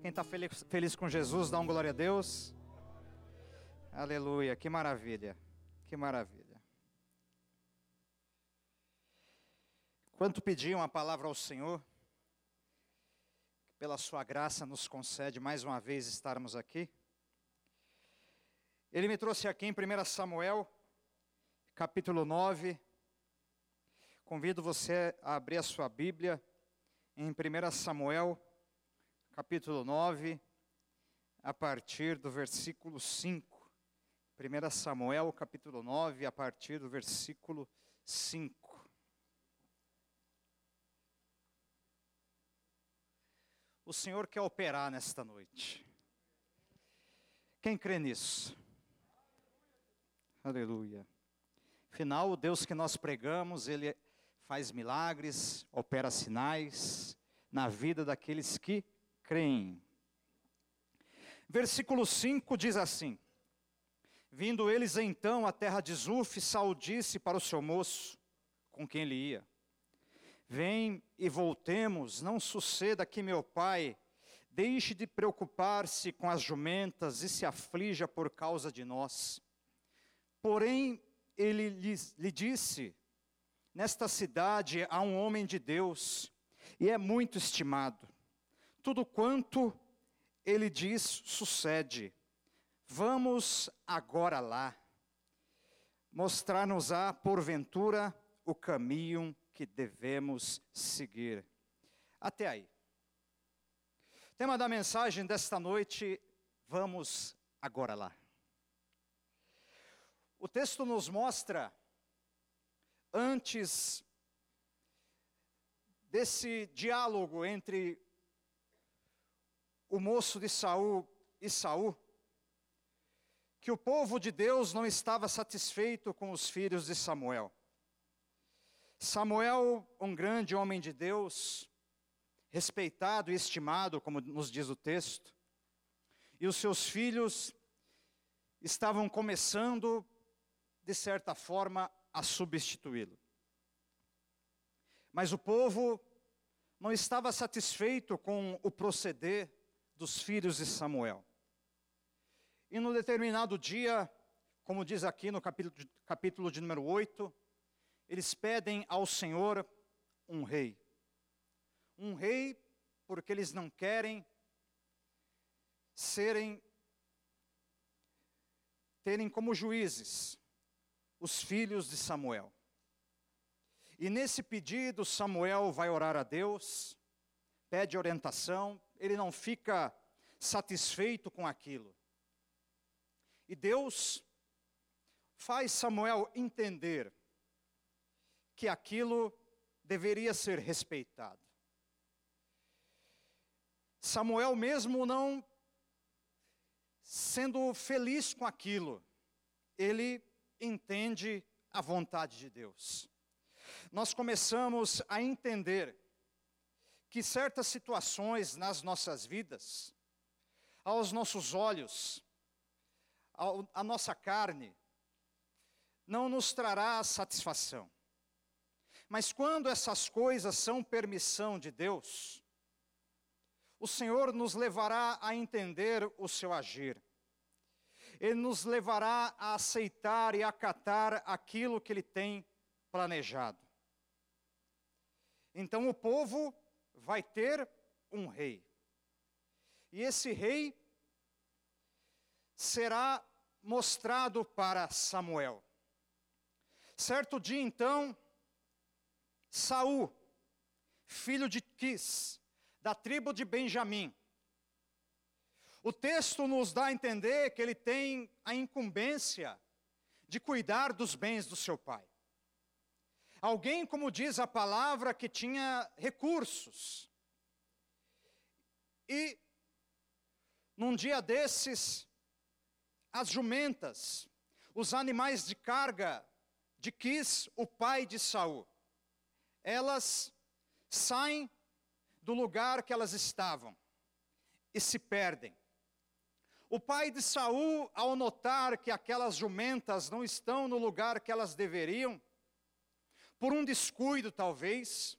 Quem está feliz, feliz com Jesus, dá um glória a Deus. Aleluia, que maravilha, que maravilha. Quanto pediam a palavra ao Senhor, que pela Sua graça nos concede mais uma vez estarmos aqui. Ele me trouxe aqui em 1 Samuel, capítulo 9. Convido você a abrir a sua Bíblia em 1 Samuel, capítulo 9, a partir do versículo 5. 1 Samuel, capítulo 9, a partir do versículo 5. O Senhor quer operar nesta noite. Quem crê nisso? Aleluia. Afinal, o Deus que nós pregamos, Ele faz milagres, opera sinais na vida daqueles que creem. Versículo 5 diz assim: Vindo eles então à terra de Zuf, Saul disse para o seu moço, com quem ele ia: Vem e voltemos, não suceda que meu pai deixe de preocupar-se com as jumentas e se aflija por causa de nós. Porém, ele lhe, lhe disse: Nesta cidade há um homem de Deus, e é muito estimado. Tudo quanto ele diz sucede. Vamos agora lá. Mostrar-nos-á, porventura, o caminho que devemos seguir. Até aí. tema da mensagem desta noite: vamos agora lá. O texto nos mostra, antes desse diálogo entre o moço de Saul e Saul, que o povo de Deus não estava satisfeito com os filhos de Samuel. Samuel, um grande homem de Deus, respeitado e estimado, como nos diz o texto, e os seus filhos estavam começando, de certa forma, a substituí-lo. Mas o povo não estava satisfeito com o proceder dos filhos de Samuel. E no determinado dia, como diz aqui no capítulo, capítulo de número 8, eles pedem ao Senhor um rei. Um rei porque eles não querem serem terem como juízes os filhos de Samuel. E nesse pedido, Samuel vai orar a Deus, pede orientação, ele não fica satisfeito com aquilo. E Deus faz Samuel entender que aquilo deveria ser respeitado. Samuel, mesmo não sendo feliz com aquilo, ele entende a vontade de Deus. Nós começamos a entender que certas situações nas nossas vidas, aos nossos olhos, à nossa carne, não nos trará satisfação. Mas quando essas coisas são permissão de Deus, o Senhor nos levará a entender o seu agir. Ele nos levará a aceitar e acatar aquilo que Ele tem planejado. Então o povo vai ter um rei. E esse rei será mostrado para Samuel. Certo dia então, Saul, filho de Quis, da tribo de Benjamim. O texto nos dá a entender que ele tem a incumbência de cuidar dos bens do seu pai. Alguém, como diz a palavra, que tinha recursos. E, num dia desses, as jumentas, os animais de carga de Quis, o pai de Saul, elas saem do lugar que elas estavam e se perdem. O pai de Saul, ao notar que aquelas jumentas não estão no lugar que elas deveriam, por um descuido talvez,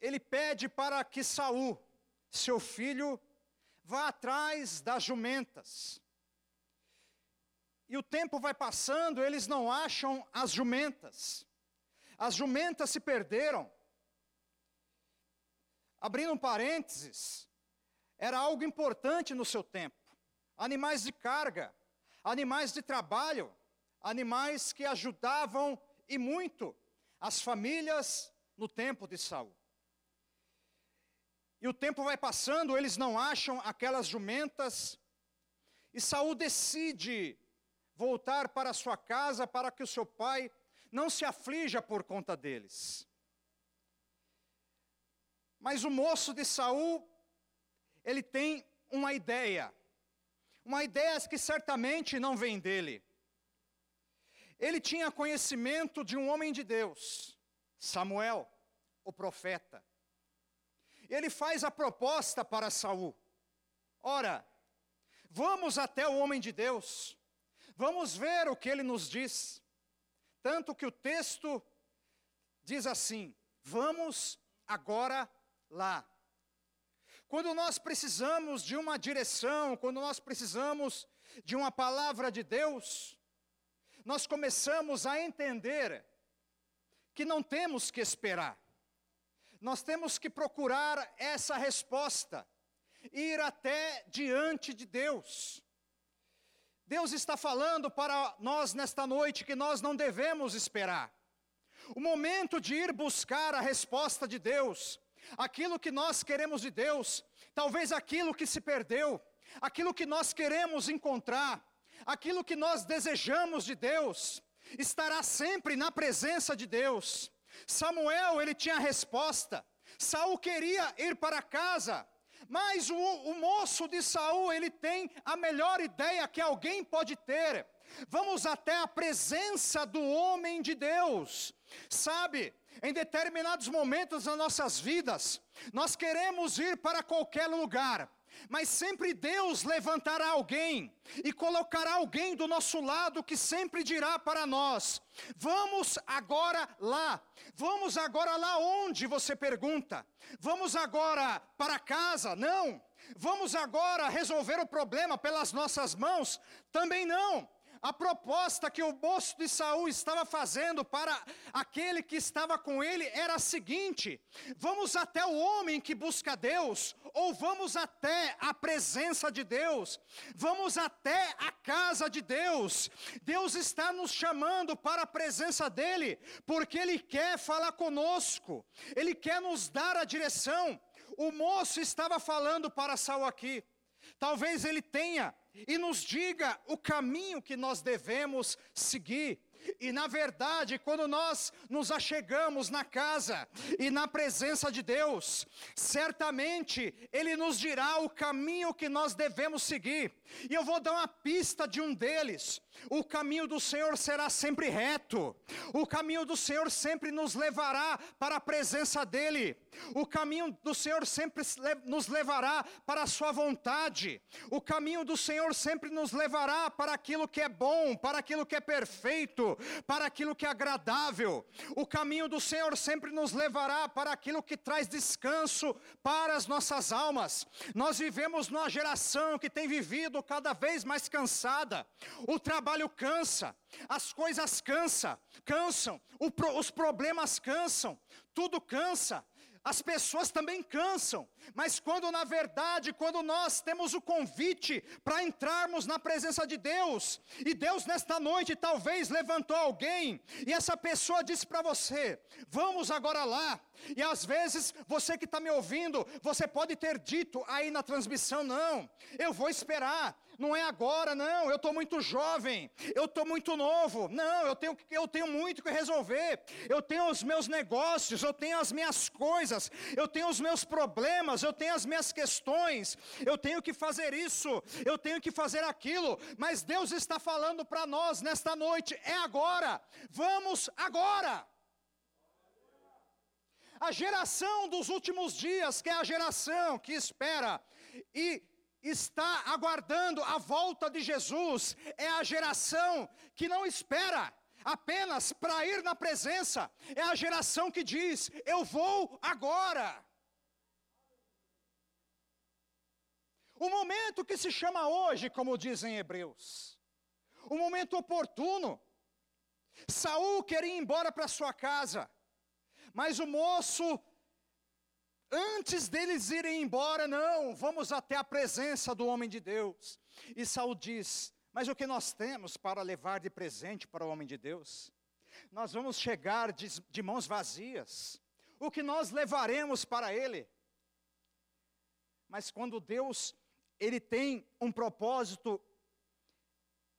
ele pede para que Saul seu filho, vá atrás das jumentas. E o tempo vai passando, eles não acham as jumentas. As jumentas se perderam. Abrindo um parênteses, era algo importante no seu tempo. Animais de carga, animais de trabalho, animais que ajudavam e muito as famílias no tempo de Saul. E o tempo vai passando, eles não acham aquelas jumentas, e Saul decide voltar para sua casa para que o seu pai não se aflija por conta deles. Mas o moço de Saul, ele tem uma ideia. Uma ideia que certamente não vem dele. Ele tinha conhecimento de um homem de Deus, Samuel, o profeta. Ele faz a proposta para Saul. Ora, vamos até o homem de Deus. Vamos ver o que ele nos diz. Tanto que o texto diz assim: Vamos agora lá. Quando nós precisamos de uma direção, quando nós precisamos de uma palavra de Deus, nós começamos a entender que não temos que esperar, nós temos que procurar essa resposta, ir até diante de Deus. Deus está falando para nós nesta noite que nós não devemos esperar. O momento de ir buscar a resposta de Deus, aquilo que nós queremos de Deus, talvez aquilo que se perdeu, aquilo que nós queremos encontrar, aquilo que nós desejamos de Deus, estará sempre na presença de Deus. Samuel, ele tinha a resposta. Saul queria ir para casa, mas o, o moço de Saul, ele tem a melhor ideia que alguém pode ter. Vamos até a presença do homem de Deus. Sabe, em determinados momentos das nossas vidas, nós queremos ir para qualquer lugar, mas sempre Deus levantará alguém e colocará alguém do nosso lado que sempre dirá para nós: Vamos agora lá. Vamos agora lá onde? Você pergunta. Vamos agora para casa? Não. Vamos agora resolver o problema pelas nossas mãos? Também não a proposta que o moço de Saul estava fazendo para aquele que estava com ele era a seguinte: vamos até o homem que busca Deus, ou vamos até a presença de Deus, vamos até a casa de Deus. Deus está nos chamando para a presença dele, porque ele quer falar conosco, ele quer nos dar a direção. O moço estava falando para Saul aqui. Talvez ele tenha e nos diga o caminho que nós devemos seguir. E na verdade, quando nós nos achegamos na casa e na presença de Deus, certamente Ele nos dirá o caminho que nós devemos seguir. E eu vou dar uma pista de um deles. O caminho do Senhor será sempre reto. O caminho do Senhor sempre nos levará para a presença dEle. O caminho do Senhor sempre nos levará para a Sua vontade. O caminho do Senhor sempre nos levará para aquilo que é bom, para aquilo que é perfeito, para aquilo que é agradável. O caminho do Senhor sempre nos levará para aquilo que traz descanso para as nossas almas. Nós vivemos numa geração que tem vivido cada vez mais cansada. O trabalho cansa, as coisas cansa, cansam, os problemas cansam, tudo cansa as pessoas também cansam, mas quando na verdade, quando nós temos o convite para entrarmos na presença de Deus, e Deus nesta noite talvez levantou alguém, e essa pessoa disse para você: vamos agora lá, e às vezes você que está me ouvindo, você pode ter dito aí na transmissão: não, eu vou esperar, não é agora, não, eu estou muito jovem, eu estou muito novo, não, eu tenho, eu tenho muito que resolver, eu tenho os meus negócios, eu tenho as minhas coisas, eu tenho os meus problemas, eu tenho as minhas questões, eu tenho que fazer isso, eu tenho que fazer aquilo, mas Deus está falando para nós nesta noite, é agora, vamos agora. A geração dos últimos dias, que é a geração que espera e está aguardando a volta de Jesus é a geração que não espera apenas para ir na presença, é a geração que diz: Eu vou agora. O momento que se chama hoje, como dizem Hebreus. O momento oportuno. Saul queria ir embora para sua casa, mas o moço, antes deles irem embora, não, vamos até a presença do homem de Deus. E Saul diz: Mas o que nós temos para levar de presente para o homem de Deus? Nós vamos chegar de, de mãos vazias. O que nós levaremos para ele? Mas quando Deus ele tem um propósito,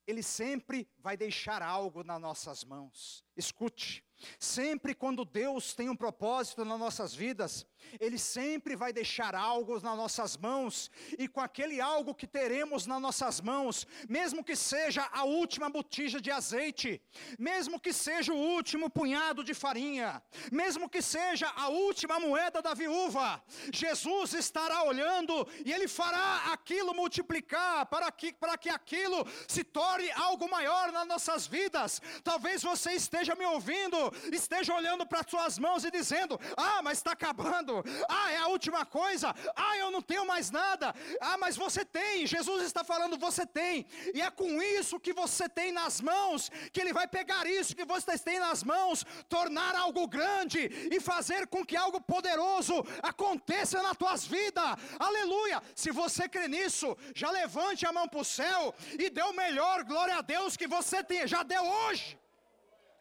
ele sempre vai deixar algo nas nossas mãos. Escute, sempre quando Deus tem um propósito nas nossas vidas, ele sempre vai deixar algo nas nossas mãos, e com aquele algo que teremos nas nossas mãos, mesmo que seja a última botija de azeite, mesmo que seja o último punhado de farinha, mesmo que seja a última moeda da viúva, Jesus estará olhando e ele fará aquilo multiplicar para que, para que aquilo se torne algo maior nas nossas vidas. Talvez você esteja me ouvindo, esteja olhando para as suas mãos e dizendo: Ah, mas está acabando ah, é a última coisa. Ah, eu não tenho mais nada. Ah, mas você tem. Jesus está falando, você tem. E é com isso que você tem nas mãos que Ele vai pegar isso que você tem nas mãos, tornar algo grande e fazer com que algo poderoso aconteça na tua vida. Aleluia. Se você crê nisso, já levante a mão para o céu e dê o melhor glória a Deus que você tem, já deu hoje.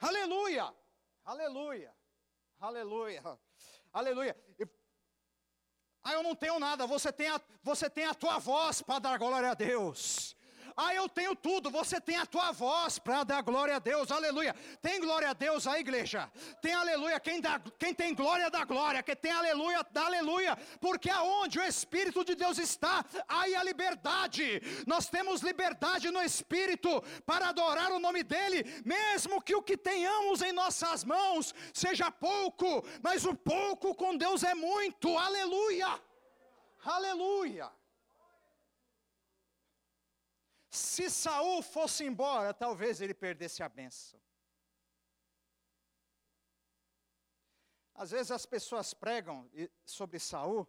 Aleluia. Aleluia. Aleluia. Aleluia. Ah, eu não tenho nada. Você tem a, você tem a tua voz para dar glória a Deus. Ah, eu tenho tudo. Você tem a tua voz para dar glória a Deus. Aleluia. Tem glória a Deus a igreja. Tem aleluia. Quem, dá, quem tem glória dá glória. Quem tem aleluia dá aleluia. Porque aonde o Espírito de Deus está, aí a liberdade. Nós temos liberdade no Espírito para adorar o nome dEle, mesmo que o que tenhamos em nossas mãos seja pouco, mas o pouco com Deus é muito. Aleluia. Aleluia. Se Saul fosse embora, talvez ele perdesse a benção. Às vezes as pessoas pregam sobre Saul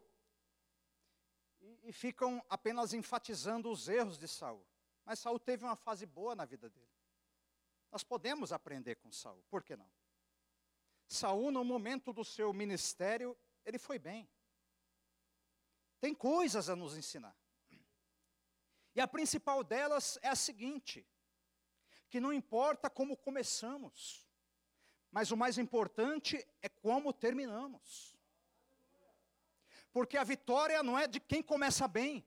e, e ficam apenas enfatizando os erros de Saul. Mas Saul teve uma fase boa na vida dele. Nós podemos aprender com Saul, por que não? Saul, no momento do seu ministério, ele foi bem. Tem coisas a nos ensinar. E a principal delas é a seguinte: que não importa como começamos, mas o mais importante é como terminamos. Porque a vitória não é de quem começa bem,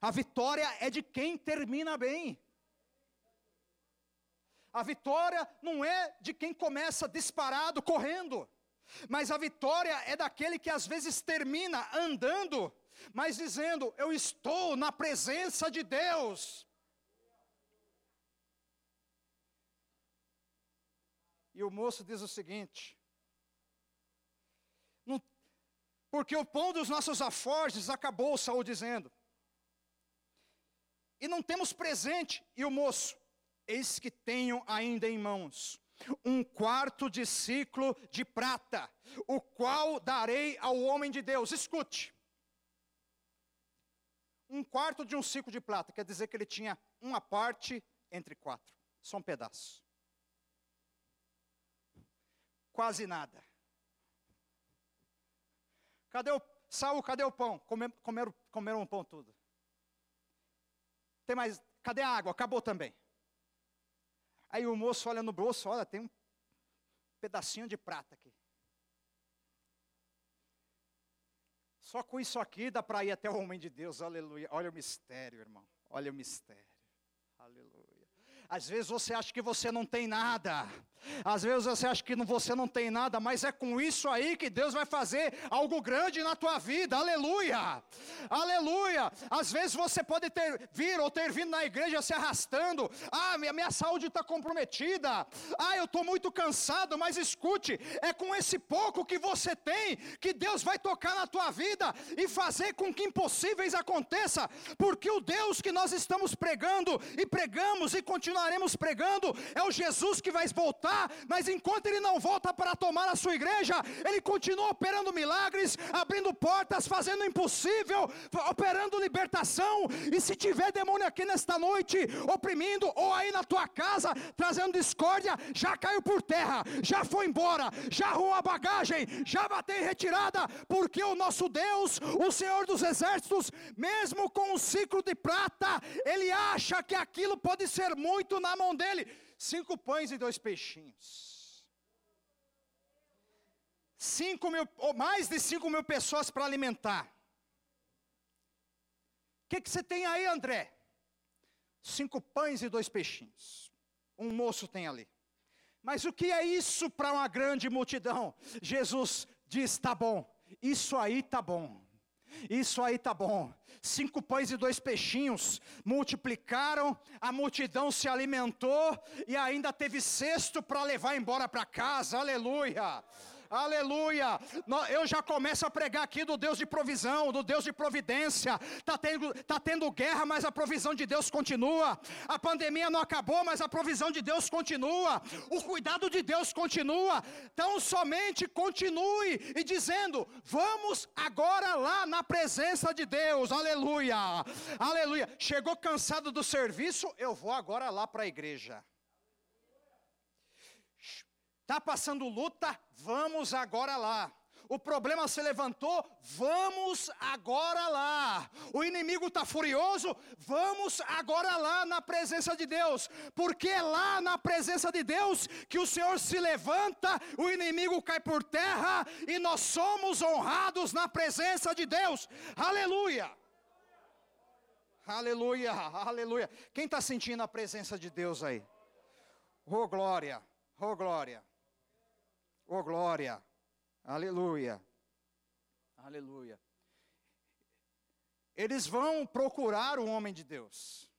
a vitória é de quem termina bem. A vitória não é de quem começa disparado, correndo, mas a vitória é daquele que às vezes termina andando mas dizendo: Eu estou na presença de Deus. E o moço diz o seguinte: Porque o pão dos nossos aforjes acabou, Saul dizendo. E não temos presente. E o moço: Eis que tenho ainda em mãos um quarto de ciclo de prata, o qual darei ao homem de Deus. Escute um quarto de um ciclo de prata, quer dizer que ele tinha uma parte entre quatro, só um pedaço. Quase nada. Cadê o Saul, cadê o pão? Comer, comeram, comeram um pão tudo. Tem mais, cadê a água? Acabou também. Aí o moço olha no bolso, olha, tem um pedacinho de prata aqui. Só com isso aqui dá para ir até o homem de Deus, aleluia. Olha o mistério, irmão. Olha o mistério. Aleluia. Às vezes você acha que você não tem nada. Às vezes você acha que você não tem nada, mas é com isso aí que Deus vai fazer algo grande na tua vida. Aleluia! Aleluia! Às vezes você pode ter vir ou ter vindo na igreja se arrastando. Ah, minha, minha saúde está comprometida. Ah, eu estou muito cansado, mas escute, é com esse pouco que você tem que Deus vai tocar na tua vida e fazer com que impossíveis aconteça, porque o Deus que nós estamos pregando e pregamos e continuaremos pregando, é o Jesus que vai voltar, mas enquanto ele não volta para tomar a sua igreja, ele continua operando milagres, abrindo portas, fazendo o impossível, operando libertação. E se tiver demônio aqui nesta noite, oprimindo, ou aí na tua casa, trazendo discórdia, já caiu por terra, já foi embora, já arrumou a bagagem, já bateu em retirada, porque o nosso Deus, o Senhor dos Exércitos, mesmo com um ciclo de prata, ele acha que aquilo pode ser muito na mão dele. Cinco pães e dois peixinhos. Cinco mil, ou mais de cinco mil pessoas para alimentar. O que, que você tem aí, André? Cinco pães e dois peixinhos. Um moço tem ali. Mas o que é isso para uma grande multidão? Jesus diz: tá bom, isso aí tá bom. Isso aí tá bom. Cinco pães e dois peixinhos multiplicaram, a multidão se alimentou e ainda teve cesto para levar embora para casa. Aleluia. Aleluia. Eu já começo a pregar aqui do Deus de provisão, do Deus de providência. Está tendo, tá tendo guerra, mas a provisão de Deus continua. A pandemia não acabou, mas a provisão de Deus continua. O cuidado de Deus continua. Então somente continue e dizendo: vamos agora lá na presença de Deus. Aleluia. Aleluia. Chegou cansado do serviço? Eu vou agora lá para a igreja. Está passando luta? Vamos agora lá. O problema se levantou, vamos agora lá. O inimigo está furioso, vamos agora lá na presença de Deus, porque é lá na presença de Deus que o Senhor se levanta, o inimigo cai por terra e nós somos honrados na presença de Deus. Aleluia! Aleluia, aleluia. Quem está sentindo a presença de Deus aí? Oh glória, oh glória. Oh glória! Aleluia! Aleluia! Eles vão procurar o homem de Deus.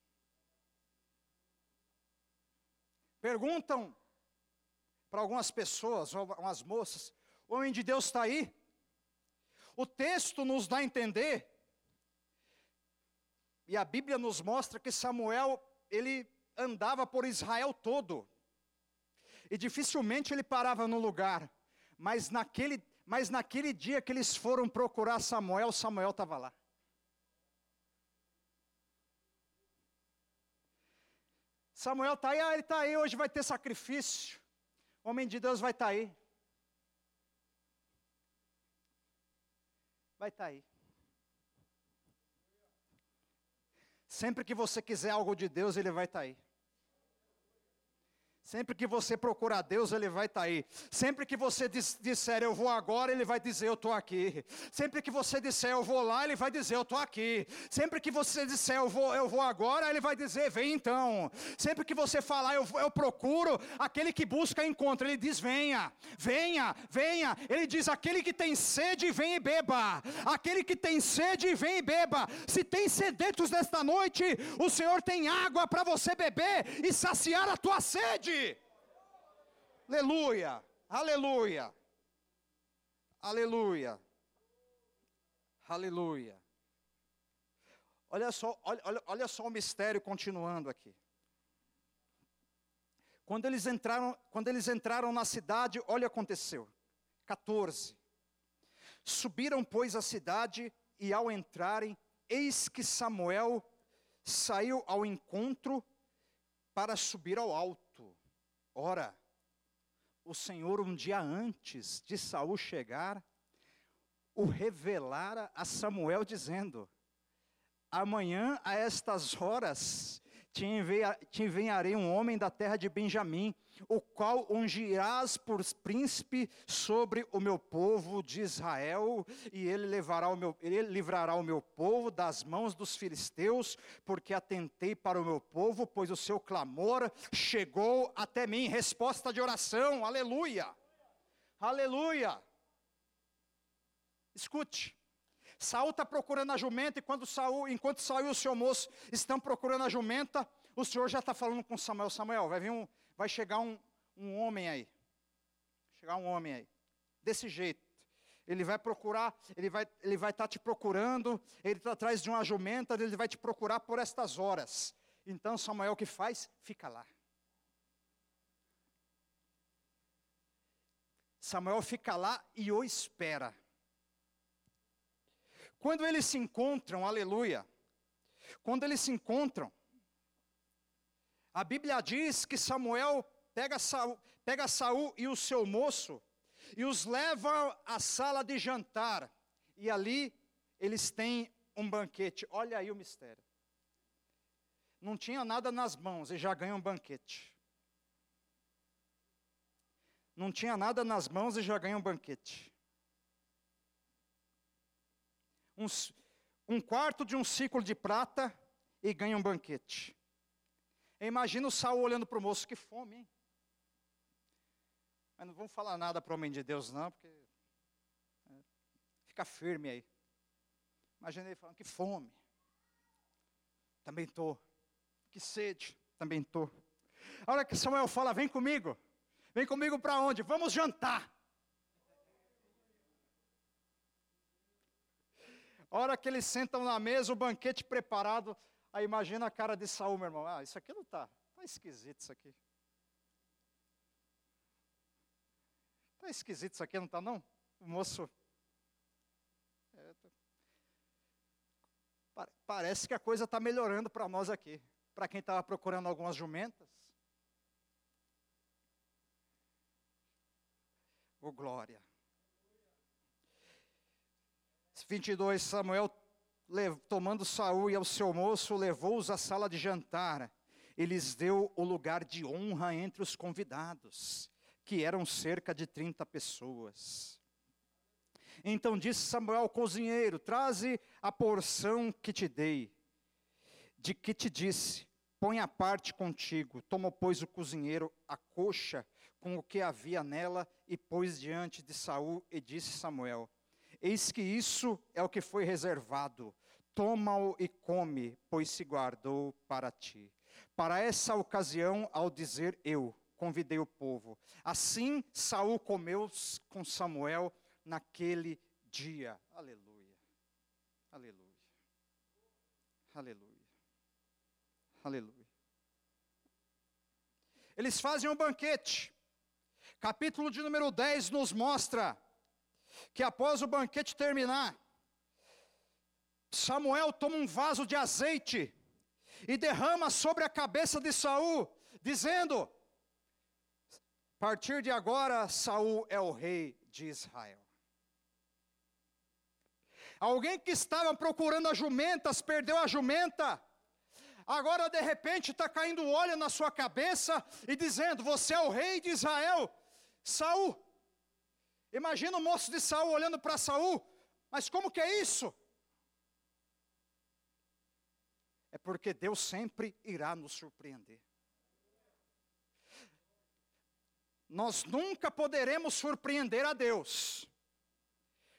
Perguntam para algumas pessoas, algumas moças: o homem de Deus está aí? O texto nos dá a entender, e a Bíblia nos mostra que Samuel, ele andava por Israel todo e dificilmente ele parava no lugar. Mas naquele, mas naquele dia que eles foram procurar Samuel, Samuel estava lá. Samuel está aí, ah, ele está aí, hoje vai ter sacrifício. O homem de Deus vai estar tá aí. Vai estar tá aí. Sempre que você quiser algo de Deus, ele vai estar tá aí. Sempre que você procurar Deus, Ele vai estar tá aí. Sempre que você disser eu vou agora, Ele vai dizer eu estou aqui. Sempre que você disser eu vou lá, Ele vai dizer eu estou aqui. Sempre que você disser eu vou, eu vou agora, Ele vai dizer vem então. Sempre que você falar eu, eu procuro, aquele que busca encontra. Ele diz venha, venha, venha. Ele diz aquele que tem sede, vem e beba. Aquele que tem sede, vem e beba. Se tem sedentos nesta noite, o Senhor tem água para você beber e saciar a tua sede. Aleluia, aleluia, aleluia, aleluia. Olha só, olha, olha, olha só o mistério continuando aqui. Quando eles entraram, quando eles entraram na cidade, olha o que aconteceu. 14. Subiram, pois, a cidade, e ao entrarem, eis que Samuel saiu ao encontro para subir ao alto. Ora, o Senhor, um dia antes de Saul chegar, o revelara a Samuel, dizendo: Amanhã, a estas horas, te, envia, te enviarei um homem da terra de Benjamim, o qual ungirás por príncipe sobre o meu povo de Israel, e ele, levará o meu, ele livrará o meu povo das mãos dos filisteus, porque atentei para o meu povo, pois o seu clamor chegou até mim. Resposta de oração, aleluia, aleluia. Escute. Saul está procurando a jumenta, e quando Saul, enquanto Saul e o seu moço estão procurando a jumenta, o Senhor já está falando com Samuel, Samuel, vai vir um, vai chegar um, um homem aí. Chegar um homem aí. Desse jeito. Ele vai procurar, ele vai ele vai estar tá te procurando, ele está atrás de uma jumenta, ele vai te procurar por estas horas. Então Samuel o que faz? Fica lá. Samuel fica lá e o espera. Quando eles se encontram, aleluia, quando eles se encontram, a Bíblia diz que Samuel pega Saul, pega Saul e o seu moço e os leva à sala de jantar. E ali eles têm um banquete. Olha aí o mistério. Não tinha nada nas mãos e já ganha um banquete. Não tinha nada nas mãos e já ganha um banquete. Um, um quarto de um ciclo de prata e ganha um banquete. Imagina o Saul olhando para o moço, que fome, hein? Mas não vamos falar nada para o homem de Deus, não, porque. É, fica firme aí. Imagina ele falando, que fome. Também estou. Que sede. Também estou. A hora que Samuel fala, vem comigo. Vem comigo para onde? Vamos jantar. A hora que eles sentam na mesa, o banquete preparado, aí imagina a cara de Saul, meu irmão. Ah, isso aqui não está. Está esquisito isso aqui. Está esquisito isso aqui, não está não? O moço. É, tá... Parece que a coisa está melhorando para nós aqui. Para quem estava procurando algumas jumentas. Oh, glória. 22, Samuel, tomando Saul e ao seu moço, levou-os à sala de jantar. E lhes deu o lugar de honra entre os convidados, que eram cerca de 30 pessoas. Então disse Samuel ao cozinheiro: Traze a porção que te dei, de que te disse, põe a parte contigo. Tomou, pois, o cozinheiro a coxa com o que havia nela e pôs diante de Saul e disse Samuel: Eis que isso é o que foi reservado. Toma-o e come, pois se guardou para ti. Para essa ocasião, ao dizer eu, convidei o povo. Assim Saul comeu com Samuel naquele dia. Aleluia. Aleluia. Aleluia. Aleluia. Eles fazem um banquete. Capítulo de número 10 nos mostra que após o banquete terminar, Samuel toma um vaso de azeite e derrama sobre a cabeça de Saul, dizendo: A partir de agora, Saul é o rei de Israel. Alguém que estava procurando as jumentas, perdeu a jumenta. Agora de repente está caindo óleo na sua cabeça e dizendo: Você é o rei de Israel. Saul. Imagina o moço de Saul olhando para Saul, mas como que é isso? É porque Deus sempre irá nos surpreender. Nós nunca poderemos surpreender a Deus,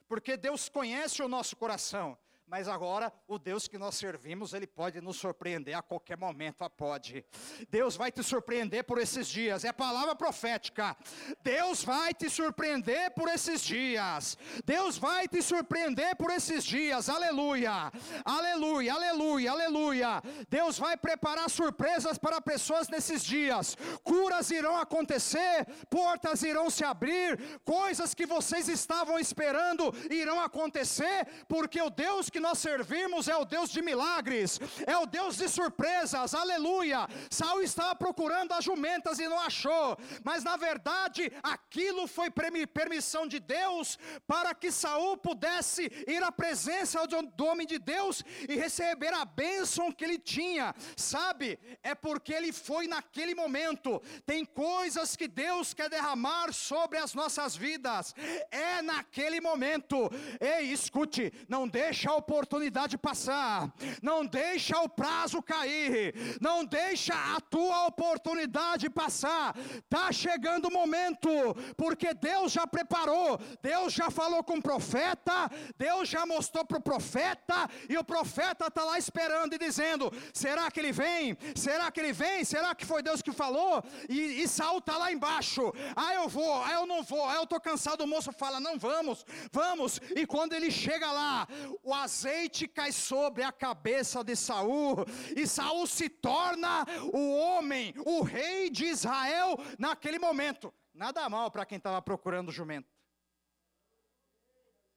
porque Deus conhece o nosso coração. Mas agora, o Deus que nós servimos, Ele pode nos surpreender a qualquer momento, pode. Deus vai te surpreender por esses dias, é palavra profética. Deus vai te surpreender por esses dias. Deus vai te surpreender por esses dias, aleluia, aleluia, aleluia, aleluia. Deus vai preparar surpresas para pessoas nesses dias. Curas irão acontecer, portas irão se abrir, coisas que vocês estavam esperando irão acontecer, porque o Deus que nós servimos é o Deus de milagres, é o Deus de surpresas, aleluia. Saul estava procurando as jumentas e não achou, mas na verdade aquilo foi permissão de Deus para que Saul pudesse ir à presença do homem de Deus e receber a bênção que ele tinha, sabe? É porque ele foi naquele momento. Tem coisas que Deus quer derramar sobre as nossas vidas, é naquele momento. Ei, escute, não deixa a oportunidade passar, não deixa o prazo cair, não deixa a tua oportunidade passar. Tá chegando o momento, porque Deus já preparou, Deus já falou com o profeta, Deus já mostrou para o profeta, e o profeta está lá esperando e dizendo: será que ele vem? Será que ele vem? Será que foi Deus que falou? E, e Saul está lá embaixo. Ah, eu vou, ah, eu não vou, ah, eu estou cansado. O moço fala: não vamos, vamos. E quando ele chega lá, o azeite azeite cai sobre a cabeça de Saul, e Saul se torna o homem, o rei de Israel naquele momento. Nada mal para quem estava procurando jumento.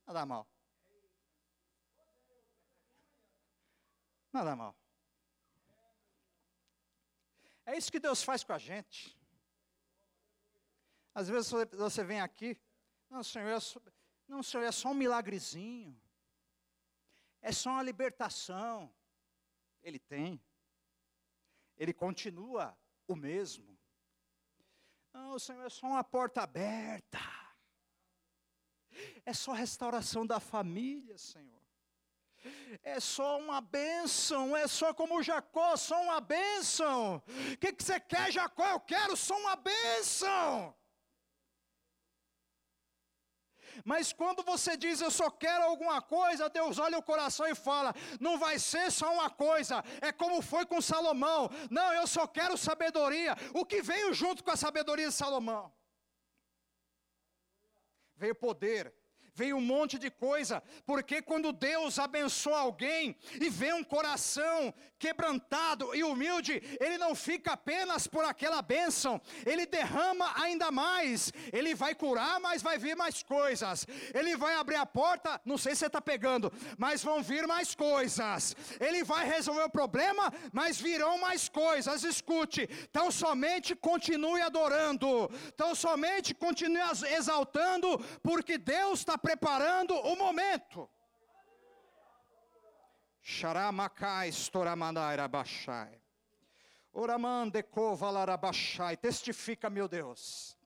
Nada mal. Nada mal. É isso que Deus faz com a gente. Às vezes você vem aqui, não, Senhor, é não, Senhor, é só um milagrezinho. É só uma libertação. Ele tem. Ele continua o mesmo. Não, Senhor, é só uma porta aberta. É só restauração da família, Senhor. É só uma bênção, é só como Jacó, só uma bênção. O que, que você quer, Jacó? Eu quero só uma bênção. Mas quando você diz eu só quero alguma coisa, Deus olha o coração e fala: não vai ser só uma coisa, é como foi com Salomão. Não, eu só quero sabedoria. O que veio junto com a sabedoria de Salomão? Veio poder, veio um monte de coisa, porque quando Deus abençoa alguém e vê um coração quebrantado e humilde, ele não fica apenas por aquela bênção, ele derrama ainda mais, ele vai curar, mas vai vir mais coisas, ele vai abrir a porta, não sei se você está pegando, mas vão vir mais coisas, ele vai resolver o problema, mas virão mais coisas, escute, então somente continue adorando, então somente continue exaltando, porque Deus está preparando o momento. Testifica, meu Deus.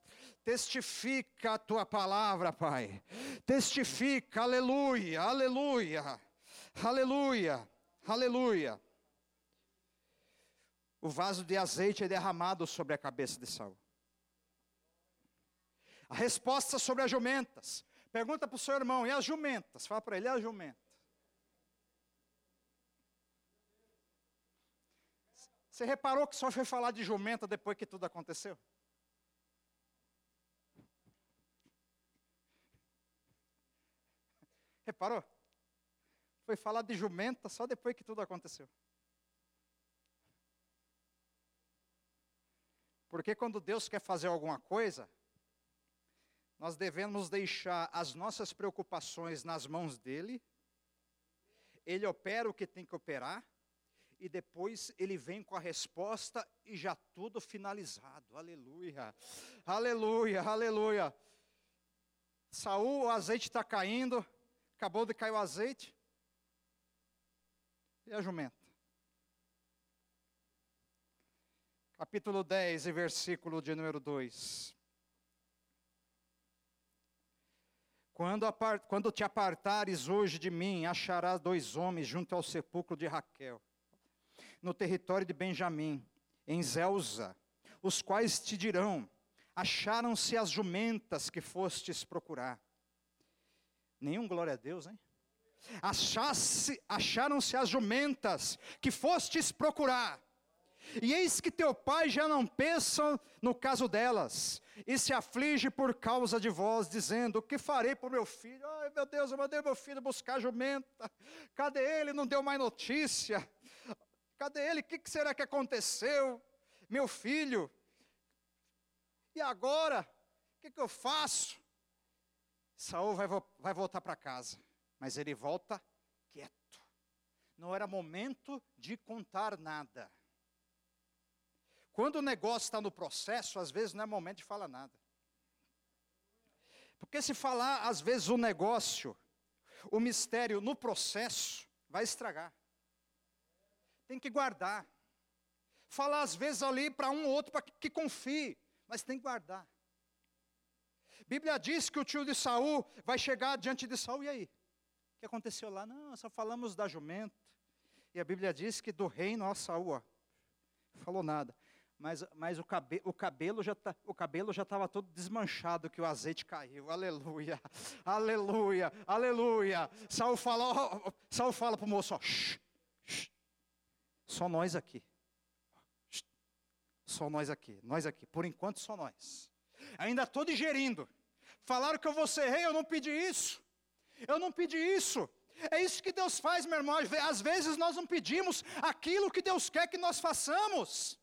Testifica a tua palavra, Pai. Testifica, aleluia, aleluia, aleluia, aleluia. O vaso de azeite é derramado sobre a cabeça de Saul. A resposta sobre as jumentas. Pergunta para o seu irmão, e as jumentas? Fala para ele, e as jumentas? Você reparou que só foi falar de jumenta depois que tudo aconteceu? Reparou? Foi falar de jumenta só depois que tudo aconteceu. Porque quando Deus quer fazer alguma coisa, nós devemos deixar as nossas preocupações nas mãos dele, ele opera o que tem que operar, e depois ele vem com a resposta e já tudo finalizado. Aleluia, aleluia, aleluia. Saul, o azeite está caindo, acabou de cair o azeite. E a jumenta? Capítulo 10, versículo de número 2. Quando, apart, quando te apartares hoje de mim, acharás dois homens junto ao sepulcro de Raquel, no território de Benjamim, em Zelza, os quais te dirão: acharam-se as jumentas que fostes procurar. Nenhum glória a Deus, hein? Acharam-se as jumentas que fostes procurar. E eis que teu pai já não pensa no caso delas, e se aflige por causa de vós, dizendo: O que farei o meu filho? Ai meu Deus, eu mandei meu filho buscar jumenta, cadê ele? Não deu mais notícia, cadê ele? O que será que aconteceu? Meu filho, e agora? O que, que eu faço? Saul vai, vai voltar para casa, mas ele volta quieto. Não era momento de contar nada. Quando o negócio está no processo, às vezes não é momento de falar nada. Porque se falar, às vezes, o negócio, o mistério no processo, vai estragar. Tem que guardar. Falar, às vezes, ali para um ou outro para que confie, mas tem que guardar. Bíblia diz que o tio de Saul vai chegar diante de Saul, e aí? O que aconteceu lá? Não, só falamos da jumenta. E a Bíblia diz que do reino, ó, Saul, ó, falou nada mas, mas o, cabe, o cabelo já tá, o cabelo já estava todo desmanchado que o azeite caiu. Aleluia, aleluia, aleluia. Saul fala, oh, Saul fala para o moço, ó, shh, shh, só nós aqui. Shh, só nós aqui, nós aqui. Por enquanto só nós. Ainda estou digerindo. Falaram que eu vou ser rei, eu não pedi isso. Eu não pedi isso. É isso que Deus faz, meu irmão. Às vezes nós não pedimos aquilo que Deus quer que nós façamos.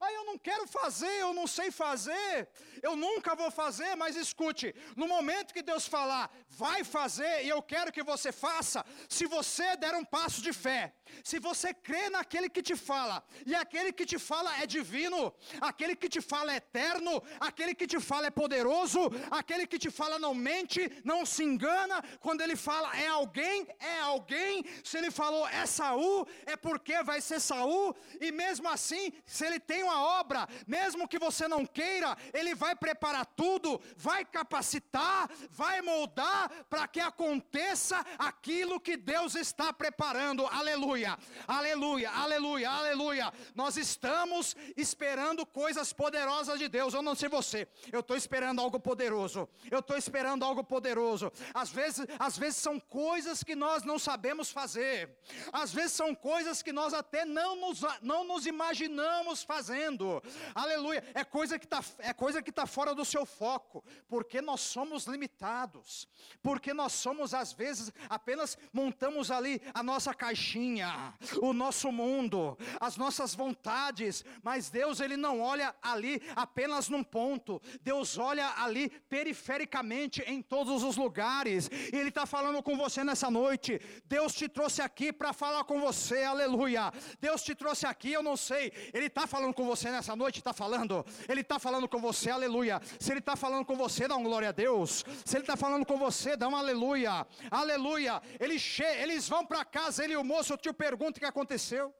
Ah, eu não quero fazer, eu não sei fazer, eu nunca vou fazer, mas escute: no momento que Deus falar, vai fazer e eu quero que você faça, se você der um passo de fé, se você crê naquele que te fala, e aquele que te fala é divino, aquele que te fala é eterno, aquele que te fala é poderoso, aquele que te fala não mente, não se engana, quando ele fala é alguém, é alguém, se ele falou é Saul, é porque vai ser Saul, e mesmo assim, se ele tem uma obra, mesmo que você não queira, ele vai preparar tudo, vai capacitar, vai moldar para que aconteça aquilo que Deus está preparando. Aleluia aleluia, aleluia, aleluia. Nós estamos esperando coisas poderosas de Deus. Eu não sei você, eu estou esperando algo poderoso. Eu estou esperando algo poderoso. Às vezes, às vezes são coisas que nós não sabemos fazer. Às vezes são coisas que nós até não nos, não nos imaginamos fazendo. Aleluia. É coisa que está é coisa que tá fora do seu foco, porque nós somos limitados. Porque nós somos às vezes apenas montamos ali a nossa caixinha o nosso mundo, as nossas vontades, mas Deus ele não olha ali apenas num ponto, Deus olha ali perifericamente em todos os lugares, e Ele está falando com você nessa noite. Deus te trouxe aqui para falar com você, aleluia. Deus te trouxe aqui, eu não sei, Ele está falando com você nessa noite, está falando, Ele está falando com você, aleluia. Se Ele está falando com você, dá um glória a Deus. Se Ele está falando com você, dá um aleluia, aleluia. Eles, eles vão para casa, ele e o moço, te pergunta o que aconteceu.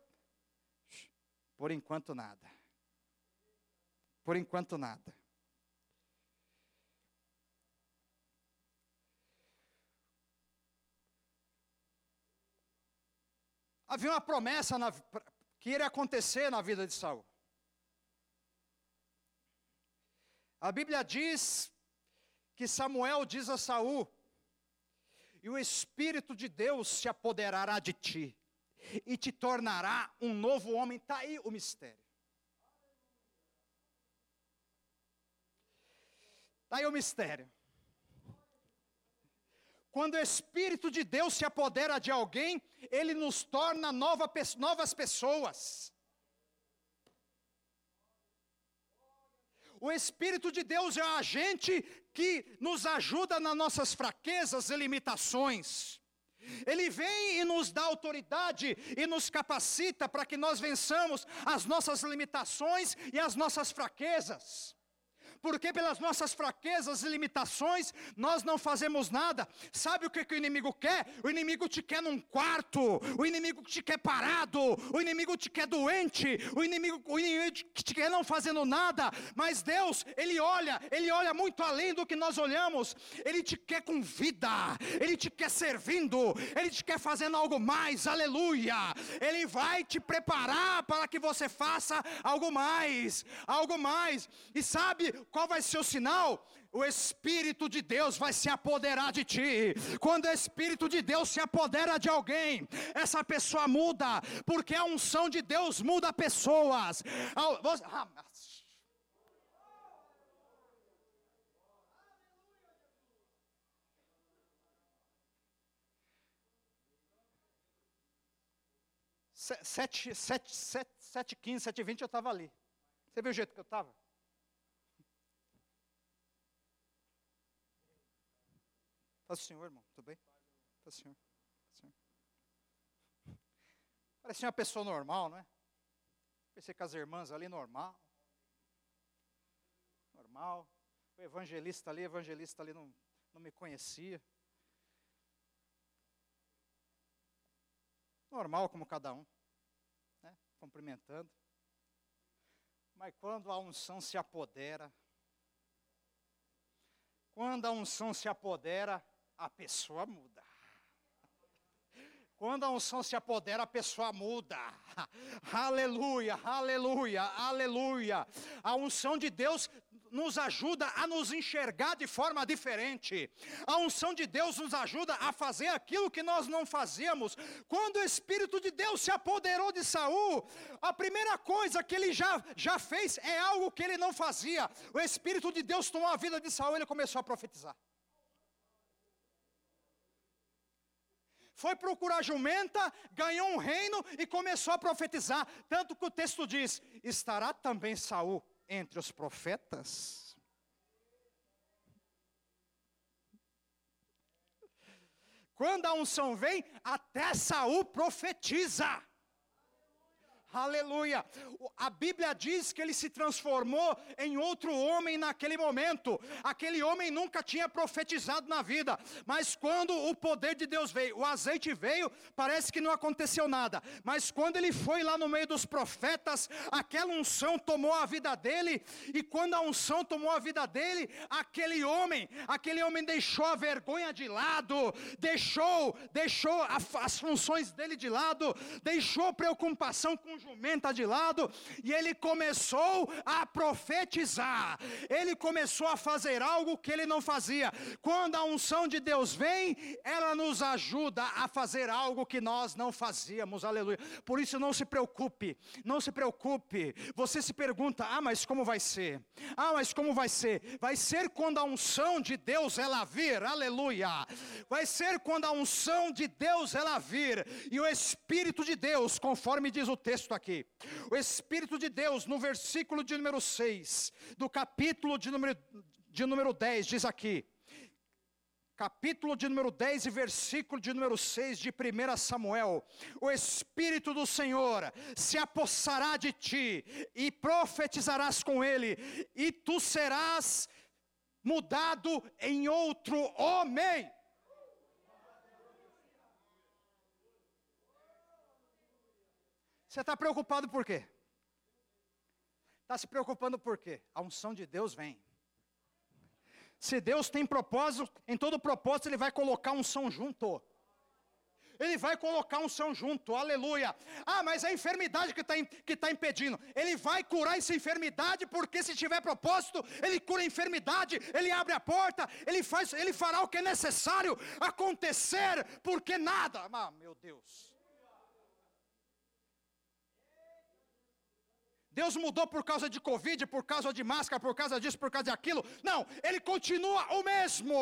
Por enquanto nada. Por enquanto nada. Havia uma promessa na, que iria acontecer na vida de Saul. A Bíblia diz que Samuel diz a Saul: "E o espírito de Deus se apoderará de ti, e te tornará um novo homem. Está aí o mistério. Está aí o mistério. Quando o Espírito de Deus se apodera de alguém, ele nos torna nova, novas pessoas. O Espírito de Deus é a agente que nos ajuda nas nossas fraquezas e limitações. Ele vem e nos dá autoridade e nos capacita para que nós vençamos as nossas limitações e as nossas fraquezas porque pelas nossas fraquezas e limitações nós não fazemos nada. Sabe o que, que, o inimigo quer? O inimigo te quer num quarto, o inimigo te quer parado, o inimigo te quer doente, o inimigo, o inimigo te quer não fazendo nada. Mas Deus, Ele olha, Ele olha muito além do que nós olhamos. Ele te quer com vida, Ele te quer servindo, Ele te quer fazendo algo mais. Aleluia! Ele vai te preparar para que você faça algo mais, algo mais. E sabe qual vai ser o sinal? O Espírito de Deus vai se apoderar de ti. Quando o Espírito de Deus se apodera de alguém, essa pessoa muda, porque a unção de Deus muda pessoas. Ah, Sete, sete, sete, sete, quinze, sete, vinte, eu estava ali. Você viu o jeito que eu estava? Faz o senhor, irmão, tudo bem? Faz o senhor. Faz o senhor. Parecia uma pessoa normal, não é? Pensei com as irmãs ali, normal. Normal. O evangelista ali, evangelista ali não, não me conhecia. Normal como cada um. Né? Cumprimentando. Mas quando a unção se apodera, quando a unção se apodera, a pessoa muda. Quando a unção se apodera, a pessoa muda. Aleluia, aleluia, aleluia. A unção de Deus nos ajuda a nos enxergar de forma diferente. A unção de Deus nos ajuda a fazer aquilo que nós não fazíamos. Quando o Espírito de Deus se apoderou de Saul, a primeira coisa que ele já, já fez é algo que ele não fazia. O Espírito de Deus tomou a vida de Saul e ele começou a profetizar. Foi procurar jumenta, ganhou um reino e começou a profetizar. Tanto que o texto diz: estará também Saul entre os profetas? Quando a unção vem, até Saul profetiza. Aleluia. A Bíblia diz que ele se transformou em outro homem naquele momento. Aquele homem nunca tinha profetizado na vida, mas quando o poder de Deus veio, o azeite veio, parece que não aconteceu nada. Mas quando ele foi lá no meio dos profetas, aquela unção tomou a vida dele, e quando a unção tomou a vida dele, aquele homem, aquele homem deixou a vergonha de lado, deixou, deixou as funções dele de lado, deixou preocupação com jumenta de lado, e ele começou a profetizar, ele começou a fazer algo que ele não fazia. Quando a unção de Deus vem, ela nos ajuda a fazer algo que nós não fazíamos, aleluia. Por isso não se preocupe, não se preocupe. Você se pergunta: ah, mas como vai ser? Ah, mas como vai ser? Vai ser quando a unção de Deus ela vir, aleluia. Vai ser quando a unção de Deus ela vir, e o Espírito de Deus, conforme diz o texto aqui. O Espírito de Deus, no versículo de número 6, do capítulo de número, de número 10, diz aqui. Capítulo de número 10 e versículo de número 6 de 1 Samuel: O Espírito do Senhor se apossará de ti, e profetizarás com ele, e tu serás mudado em outro homem. Você está preocupado por quê? Está se preocupando por quê? A unção de Deus vem. Se Deus tem propósito, em todo propósito Ele vai colocar unção junto. Ele vai colocar unção junto, aleluia. Ah, mas é a enfermidade que está que tá impedindo. Ele vai curar essa enfermidade, porque se tiver propósito, Ele cura a enfermidade, Ele abre a porta, Ele, faz, ele fará o que é necessário acontecer, porque nada, ah, meu Deus. Deus mudou por causa de Covid, por causa de máscara, por causa disso, por causa daquilo. Não, Ele continua o mesmo.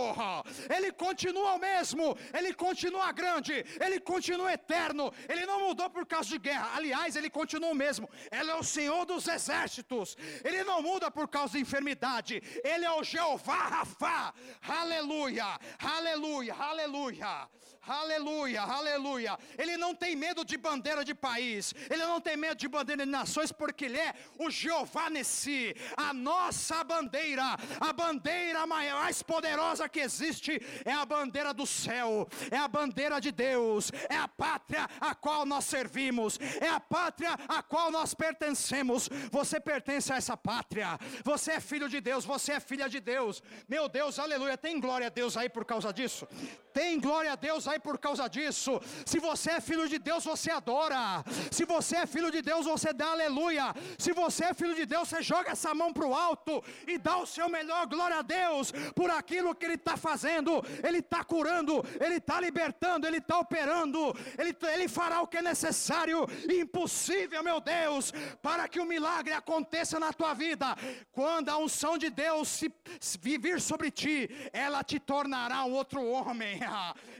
Ele continua o mesmo. Ele continua grande. Ele continua eterno. Ele não mudou por causa de guerra. Aliás, Ele continua o mesmo. Ele é o Senhor dos exércitos. Ele não muda por causa de enfermidade. Ele é o Jeová Rafa. Aleluia, aleluia, aleluia. Aleluia, aleluia. Ele não tem medo de bandeira de país. Ele não tem medo de bandeira de nações, porque Ele é o Jeová Nessi, a nossa bandeira, a bandeira mais poderosa que existe é a bandeira do céu, é a bandeira de Deus, é a pátria a qual nós servimos, é a pátria a qual nós pertencemos. Você pertence a essa pátria, você é filho de Deus, você é filha de Deus. Meu Deus, aleluia. Tem glória a Deus aí por causa disso? Tem glória a Deus aí por causa disso. Se você é filho de Deus, você adora. Se você é filho de Deus, você dá aleluia. Se você é filho de Deus, você joga essa mão para o alto e dá o seu melhor glória a Deus por aquilo que Ele está fazendo. Ele está curando, Ele está libertando, Ele está operando, Ele, Ele fará o que é necessário e impossível, meu Deus, para que o milagre aconteça na tua vida. Quando a unção de Deus se, se vir sobre ti, ela te tornará um outro homem.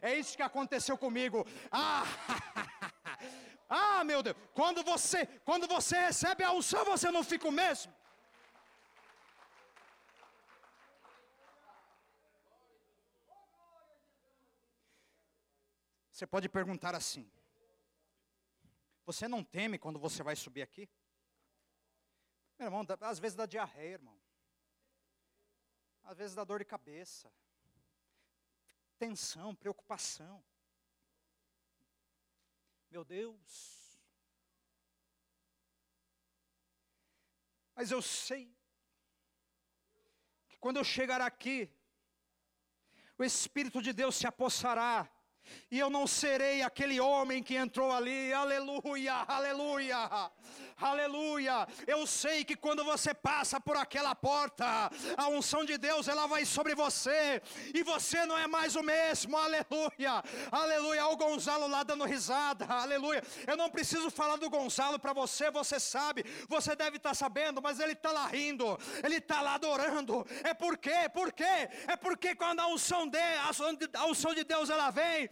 É isso que aconteceu comigo. Ah! Ah, meu Deus, quando você, quando você recebe a unção, você não fica o mesmo. Você pode perguntar assim: Você não teme quando você vai subir aqui? Meu irmão, às vezes dá diarreia, irmão. Às vezes dá dor de cabeça. Tensão, preocupação. Meu Deus. Mas eu sei que quando eu chegar aqui, o Espírito de Deus se apossará e eu não serei aquele homem que entrou ali, aleluia, aleluia, aleluia. Eu sei que quando você passa por aquela porta, a unção de Deus ela vai sobre você, e você não é mais o mesmo, aleluia, aleluia. O Gonzalo lá dando risada, aleluia. Eu não preciso falar do Gonzalo para você, você sabe, você deve estar tá sabendo, mas ele está lá rindo, ele está lá adorando. É por quê? Por quê? É porque quando a unção de, a unção de Deus ela vem,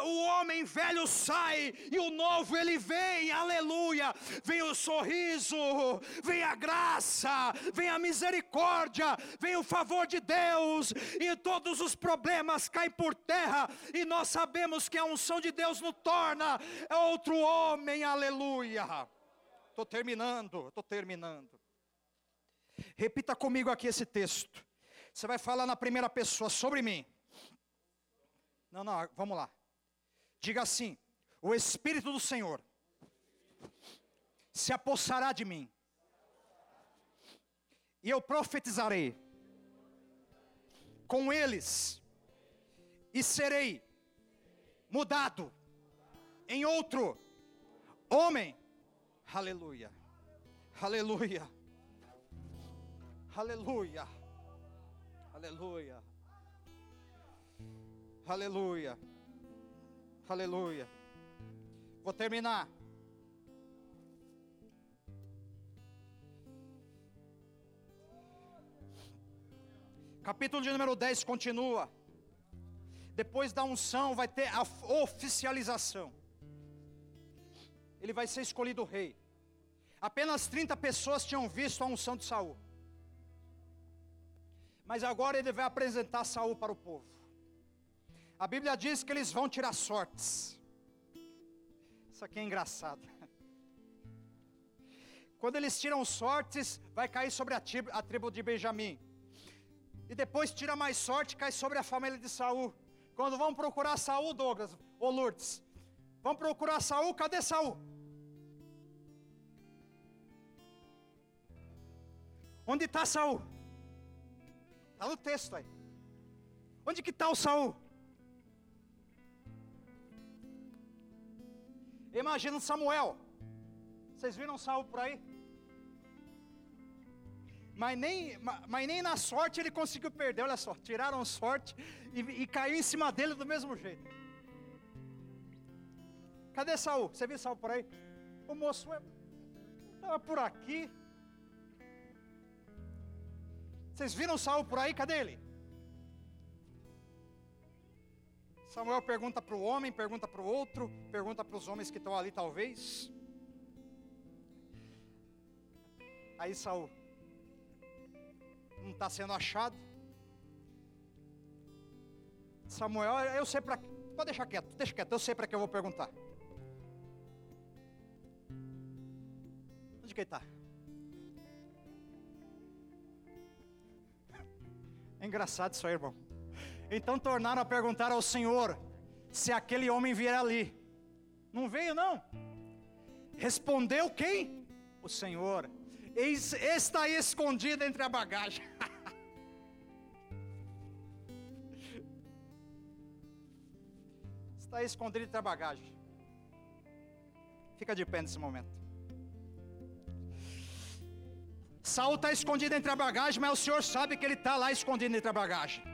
o homem velho sai e o novo ele vem, aleluia. Vem o sorriso, vem a graça, vem a misericórdia, vem o favor de Deus, e todos os problemas caem por terra, e nós sabemos que a unção de Deus nos torna outro homem, aleluia. Estou terminando, estou terminando. Repita comigo aqui esse texto. Você vai falar na primeira pessoa sobre mim. Não, não, vamos lá. Diga assim: O Espírito do Senhor se apossará de mim, e eu profetizarei com eles, e serei mudado em outro homem. Aleluia, aleluia, aleluia, aleluia. Aleluia. Aleluia. Vou terminar. Capítulo de número 10 continua. Depois da unção vai ter a oficialização. Ele vai ser escolhido rei. Apenas 30 pessoas tinham visto a unção de Saul. Mas agora ele vai apresentar Saul para o povo. A Bíblia diz que eles vão tirar sortes. Isso aqui é engraçado. Quando eles tiram sortes, vai cair sobre a tribo, a tribo de Benjamim. E depois tira mais sorte, cai sobre a família de Saul. Quando vão procurar Saul, Douglas, ou Lourdes, vão procurar Saul, cadê Saul? Onde está Saul? Está no texto aí. Onde que está o Saul? Imagina Samuel. Vocês viram Saul por aí? Mas nem, mas nem na sorte ele conseguiu perder, olha só, tiraram sorte e, e caiu em cima dele do mesmo jeito. Cadê Saul? Você viu Saul por aí? O moço estava por aqui. Vocês viram Saul por aí? Cadê ele? Samuel pergunta para o homem, pergunta para o outro, pergunta para os homens que estão ali, talvez. Aí Saul não está sendo achado. Samuel, eu sei para. Pode deixar quieto, deixa quieto, eu sei para que eu vou perguntar. Onde que ele está? É engraçado isso aí, irmão. Então tornaram a perguntar ao Senhor se aquele homem vier ali. Não veio, não. Respondeu quem? O Senhor. Está escondido entre a bagagem. está escondido entre a bagagem. Fica de pé nesse momento. Saul está escondido entre a bagagem, mas o Senhor sabe que ele está lá escondido entre a bagagem.